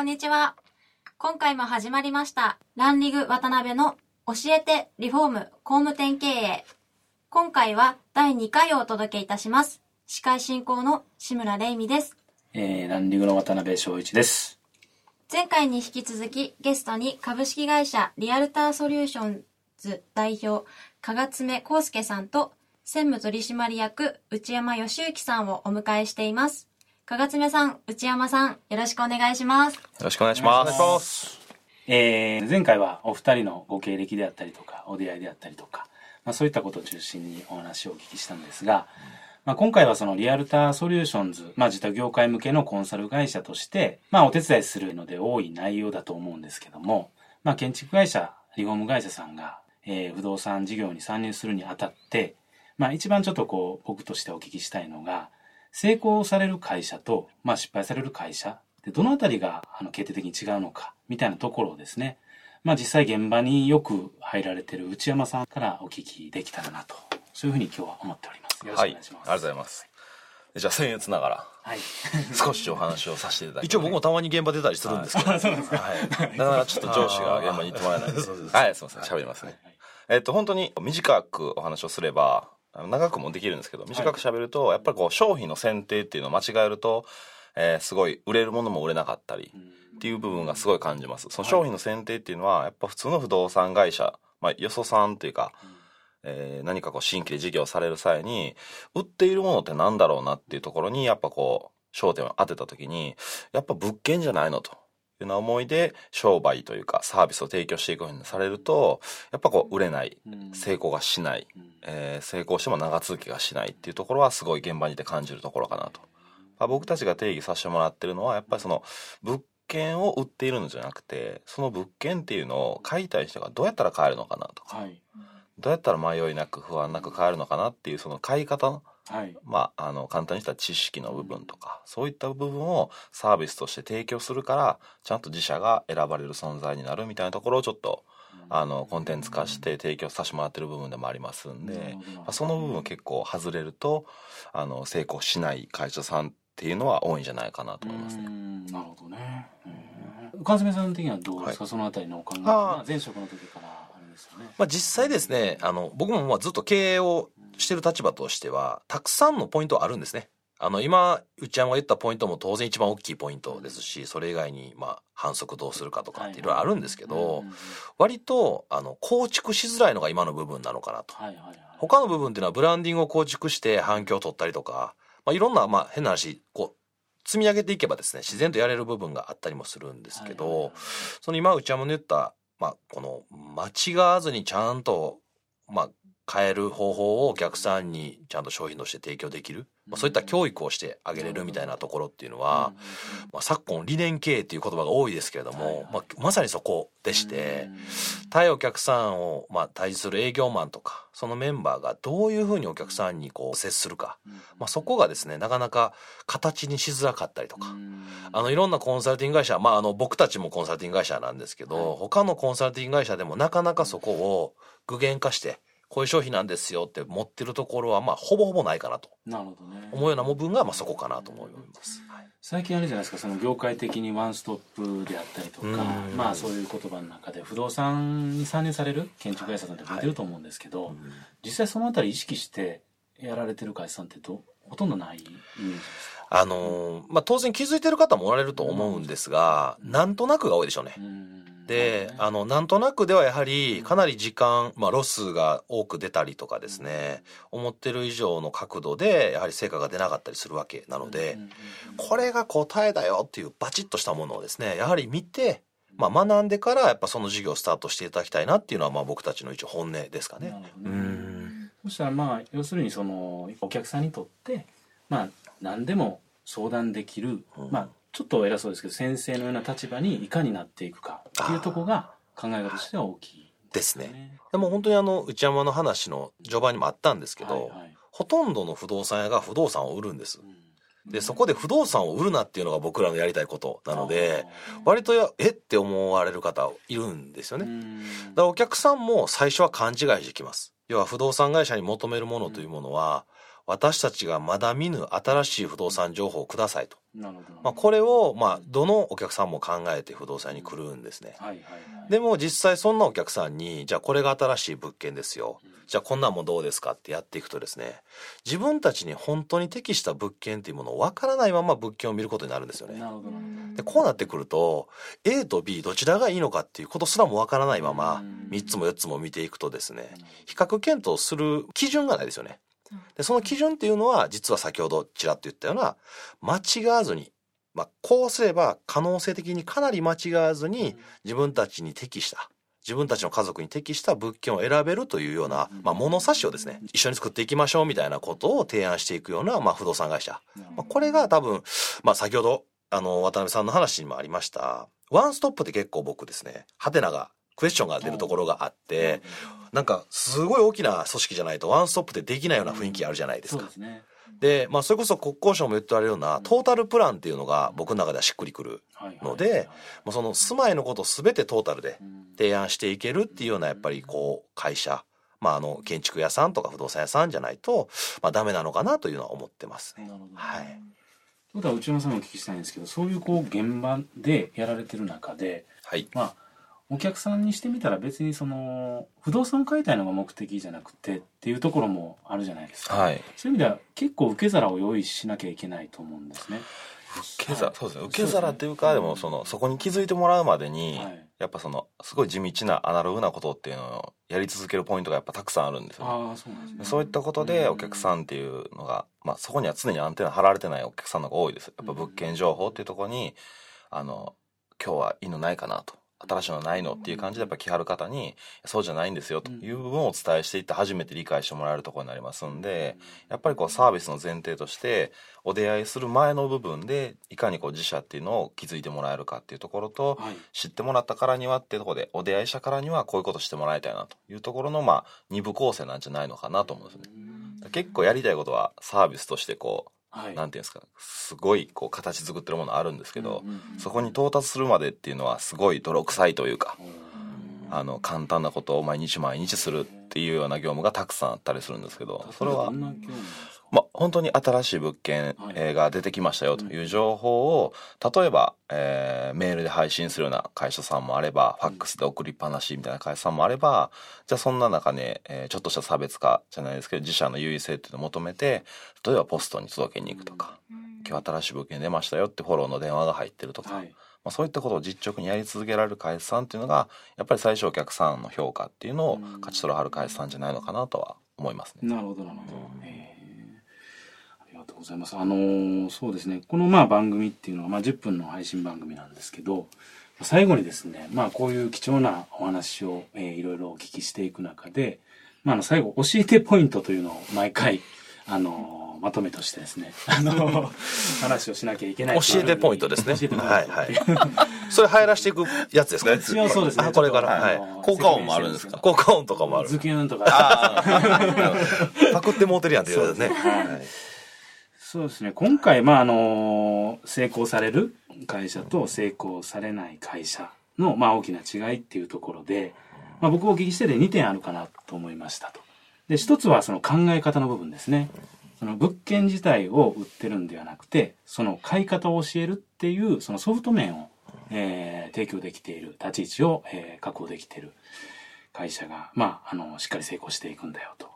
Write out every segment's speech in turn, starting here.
こんにちは。今回も始まりましたランリグ渡辺の教えてリフォーム工務店経営。今回は第2回をお届けいたします。司会進行の志村玲美です。えー、ランリングの渡辺翔一です。前回に引き続きゲストに株式会社リアルターソリューションズ代表加賀爪康介さんと専務取締役内山義之さんをお迎えしています加賀爪さん内山さんよろしくお願いしますよろしくお願いします。ますえー、前回はお二人のご経歴であったりとか、お出会いであったりとか、まあ、そういったことを中心にお話をお聞きしたんですが、まあ、今回はそのリアルターソリューションズ、まあ、自宅業界向けのコンサル会社として、まあ、お手伝いするので多い内容だと思うんですけども、まあ、建築会社、リフォーム会社さんが、えー不動産事業に参入するにあたって、まあ、一番ちょっとこう、僕としてお聞きしたいのが、成功される会社と、まあ、失敗される会社でどのあたりがあの決定的に違うのかみたいなところをですね、まあ、実際現場によく入られてる内山さんからお聞きできたらなとそういうふうに今日は思っております。よろしくはい、ありお願いします、がとうございます。じゃあ、僭越ながら、はい。少しお話をさせていただきます。一応僕もたまに現場出たりするんですけど、はい、なかなかちょっと上司が現場に行ってもらえないんで。はい、すみません、喋りますね。えっと、本当に短くお話をすれば、あの長くもできるんですけど、短く喋ると、やっぱりこう、商品の選定っていうのを間違えると、えーすごい売れるものも売れなかったり、っていう部分がすごい感じます。その商品の選定っていうのは、やっぱ普通の不動産会社、まあ、よそさんというか、えー何かこう新規で事業される際に、売っているものってなんだろうなっていうところに、やっぱこう、焦点を当てた時に、やっぱ物件じゃないのと。いうような思いで商売というかサービスを提供していくようにされると、やっぱこう売れない、うん。成功がしない、うん。えー成功しても長続きがしないっていうところはすごい現場にいて感じるところかなと。まあ、僕たちが定義させてもらってるのは、やっぱりその物件を売っているのじゃなくて、その物件っていうのを買いたい人がどうやったら買えるのかなとか、はい。どうやったら迷いなく不安なく買えるのかなっていうその買い方のはい。まあ、あの簡単にしたら知識の部分とか、そういった部分をサービスとして提供するからちゃんと自社が選ばれる存在になるみたいなところをちょっとあのコンテンツ化して提供させてもらってる部分でもありますんで、まあ、その部分を結構外れるとあの成功しない会社さんっていうのは多いんじゃないかなと思いますね。うん。なるほどね。うん。川澄さん的にはどうですか、そのあたりのお考え、前職の時からあれですよね。まあ、実際ですねあの僕もまあずっと経営をしてる立場としてはたくさんのポイントはあるんですね。あの今内山が言ったポイントも当然一番大きいポイントですしそれ以外にまあ反則どうするかとかっていろいろあるんですけどうん割とあの構築しづらいのが今の部分なのかなと。他の部分っていうのはブランディングを構築して反響を取ったりとか、まあ、いろんなまあ変な話こう積み上げていけばですね自然とやれる部分があったりもするんですけど、その今内山の言った、まあ、この間違わずにちゃんと、まあ、変える方法をお客さんにちゃんと商品として提供できる、まあ、そういった教育をしてあげれるみたいなところっていうのは、まあ、昨今理念経営っていう言葉が多いですけれども、まあ、まさにそこでして。対お客さんを、まあ、対峙する営業マンとかそのメンバーがどういうふうにお客さんにこう接するか、まあ、そこがですねなかなか形にしづらかったりとか、あのいろんなコンサルティング会社、まあ、あの僕たちもコンサルティング会社なんですけど、はい。他のコンサルティング会社でもなかなかそこを具現化してこういう商品なんですよって持ってるところはまあほぼほぼないかなと。なるほどね。思うような部分がまあそこかなと思います。はい。最近あれじゃないですかその業界的にワンストップであったりとかうん。まあそういう言葉の中で不動産に参入される建築会社さんって増えてると思うんですけど、実際そのあたり意識してやられてる会社さんってどほとんどないイメージですか？あのーまあ、当然気づいてる方もおられると思うんですが、なんとなくが多いでしょうね。うんで、あの、なんとなくではやはり、かなり時間、まあ、ロスが多く出たりとかですね、思ってる以上の角度で、やはり成果が出なかったりするわけなので、これが答えだよっていうバチッとしたものをですね、やはり見て、まあ、学んでから、やっぱその授業をスタートしていただきたいなっていうのは、まあ、僕たちの一応本音ですかね。うん。そしたらまあ要するにそのお客さんにとってまあ何でも相談できる、まあちょっと偉そうですけど先生のような立場にいかになっていくかっていうところが考え方としては大きいですね。でも本当にあの内山の話の序盤にもあったんですけど、はいはい、ほとんどの不動産屋が不動産を売るんです。で、そこで不動産を売るなっていうのが僕らのやりたいことなので、割とや、えって思われる方いるんですよね。だからお客さんも最初は勘違いしてきます。要は不動産会社に求めるものというものは、私たちがまだ見ぬ新しい不動産情報をくださいと。まあ、これを、まあ、どのお客さんも考えて不動産に来るんですね。でも実際そんなお客さんに、じゃあこれが新しい物件ですよ。じゃあこんなんもどうですかってやっていくとですね、自分たちに本当に適した物件っていうものをわからないまま物件を見ることになるんですよね。でこうなってくると、A と B どちらがいいのかっていうことすらもわからないまま、3つも4つも見ていくとですね、比較検討する基準がないですよね。で、その基準っていうのは、実は先ほどちらっと言ったような、間違わずに、まあ、こうすれば可能性的にかなり間違わずに、自分たちに適した、自分たちの家族に適した物件を選べるというような、まあ、物差しをですね、一緒に作っていきましょうみたいなことを提案していくような、まあ、不動産会社。まあ、これが多分、まあ、先ほど、あの、渡辺さんの話にもありました、ワンストップって結構僕ですね、ハテナがクエスチョンが出るところがあって、なんかすごい大きな組織じゃないとワンストップでできないような雰囲気あるじゃないですか。で、まあ、それこそ国交省も言ってあるようなトータルプランっていうのが僕の中ではしっくりくるので、もうその住まいのことを全てトータルで提案していけるっていうようなやっぱりこう会社、まあ、あの建築屋さんとか不動産屋さんじゃないと、まあ、ダメなのかなというのは思ってます。ね。はい。とい。うことは内山さんもお聞きしたいんですけどそういうこう現場でやられてる中で、はい、まあお客さんにしてみたら別にその不動産を買いたいのが目的じゃなくてっていうところもあるじゃないですか、はい、そういう意味では結構受け皿を用意しなきゃいけないと思うんですね。受け皿、そうですね。受け皿っていうかでもそのそこに気づいてもらうまでに、はい、やっぱそのすごい地道なアナログなことっていうのをやり続けるポイントがやっぱたくさんあるんですよ、ね、あそうなんですね。そういったことでお客さんっていうのが、まあ、そこには常にアンテナ張られてないお客さんの方が多いです。やっぱ物件情報っていうところにあの今日は犬ないかなと新しいのないのっていう感じでやっぱ来はる方に、そうじゃないんですよという部分をお伝えしていって初めて理解してもらえるところになりますんで、やっぱりこうサービスの前提として、お出会いする前の部分で、いかにこう自社っていうのを気づいてもらえるかっていうところと、知ってもらったからにはっていうところで、お出会い者からにはこういうことしてもらいたいなというところの、まあ、二部構成なんじゃないのかなと思うんですね。結構やりたいことはサービスとしてこう、はい、なんていうんですかすごいこう形作ってるものあるんですけど、うんうんうん、そこに到達するまでっていうのはすごい泥臭いというか、あの簡単なことを毎日毎日するっていうような業務がたくさんあったりするんですけどそれはまあ、本当に新しい物件が出てきましたよという情報を、例えば、えー、メールで配信するような会社さんもあれば、ファックスで送りっぱなしみたいな会社さんもあれば、じゃあそんな中ね、えー、ちょっとした差別化じゃないですけど、自社の優位性っていうのを求めて、例えばポストに届けに行くとか、今日新しい物件出ましたよってフォローの電話が入ってるとか、はい、まあ、そういったことを実直にやり続けられる会社さんっていうのが、やっぱり最初お客さんの評価っていうのを勝ち取らはる会社さんじゃないのかなとは思いますね。なるほど、なるほど。えー。がとうございます。あのー、そうですね。このまあ番組っていうのは、まあ10分の配信番組なんですけど、最後にですね、まあこういう貴重なお話を、えー、いろいろお聞きしていく中で、まああの最後、教えてポイントというのを毎回、あのー、まとめとしてですね、あのー、話をしなきゃいけない教えてポイントですね。教えてポイント。はいはい。それ入らしていくやつですか？一応そうですね。これから。はい。効果音もあるんですか？効果音とかもある。ズキュンとか。パクってもうてるやんって言うですね。はいそうですね。今回、まあ、あの、成功される会社と成功されない会社の、まあ、大きな違いっていうところで、まあ、僕お聞きしてて2点あるかなと思いましたと。で、一つはその考え方の部分ですね。その物件自体を売ってるんではなくて、その買い方を教えるっていう、そのソフト面を、えー、提供できている、立ち位置を、えー、確保できている会社が、まあ、あの、しっかり成功していくんだよと。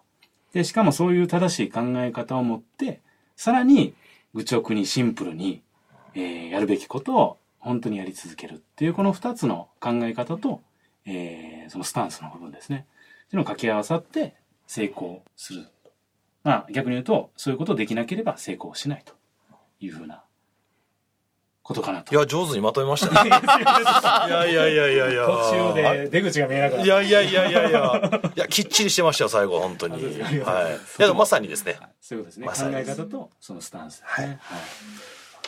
で、しかもそういう正しい考え方を持って、さらに、愚直にシンプルに、えー、やるべきことを本当にやり続けるっていうこの二つの考え方と、えー、そのスタンスの部分ですね。っていうのを掛け合わさって成功する。まあ逆に言うと、そういうことをできなければ成功しないというふうなことかなと。いや、上手にまとめましたね。いやいやいやいやいや。途中で出口が見えなくなった。いやいやいやいやいや。いや、きっちりしてましたよ、最後、本当に。はい。いや、まさにですね。そういうことですね。考え方と、そのスタンス、ね。はい。はい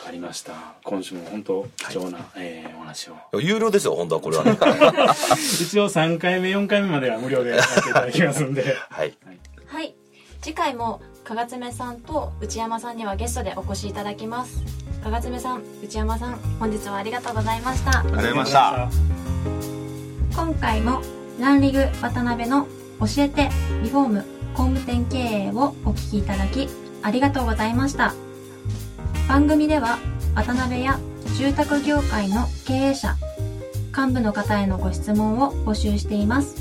かりました今週も本当貴重な、えーお話を有料ですよ本当はこれはね 一応3回目4回目までは無料でやっていただきますんではいはい次回もかがつめさんと内山さんにはゲストでお越しいただきます。かがつめさん内山さん本日はありがとうございました。ありがとうございました。今回もランリグ渡辺の教えてリフォーム工務店経営をお聞きいただきありがとうございました。番組では渡辺や住宅業界の経営者幹部の方へのご質問を募集しています。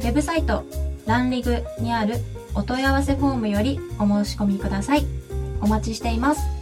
ウェブサイトランリグにあるお問い合わせフォームよりお申し込みください。お待ちしています。